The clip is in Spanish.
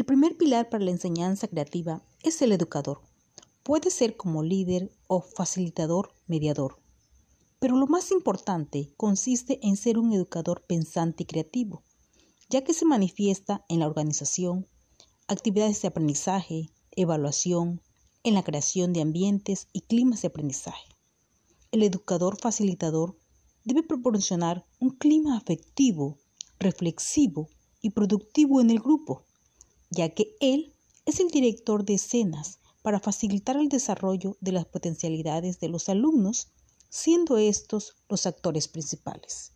El primer pilar para la enseñanza creativa es el educador. Puede ser como líder o facilitador, mediador. Pero lo más importante consiste en ser un educador pensante y creativo, ya que se manifiesta en la organización, actividades de aprendizaje, evaluación, en la creación de ambientes y climas de aprendizaje. El educador facilitador debe proporcionar un clima afectivo, reflexivo y productivo en el grupo, ya que él es el director de escenas para facilitar el desarrollo de las potencialidades de los alumnos, siendo estos los actores principales.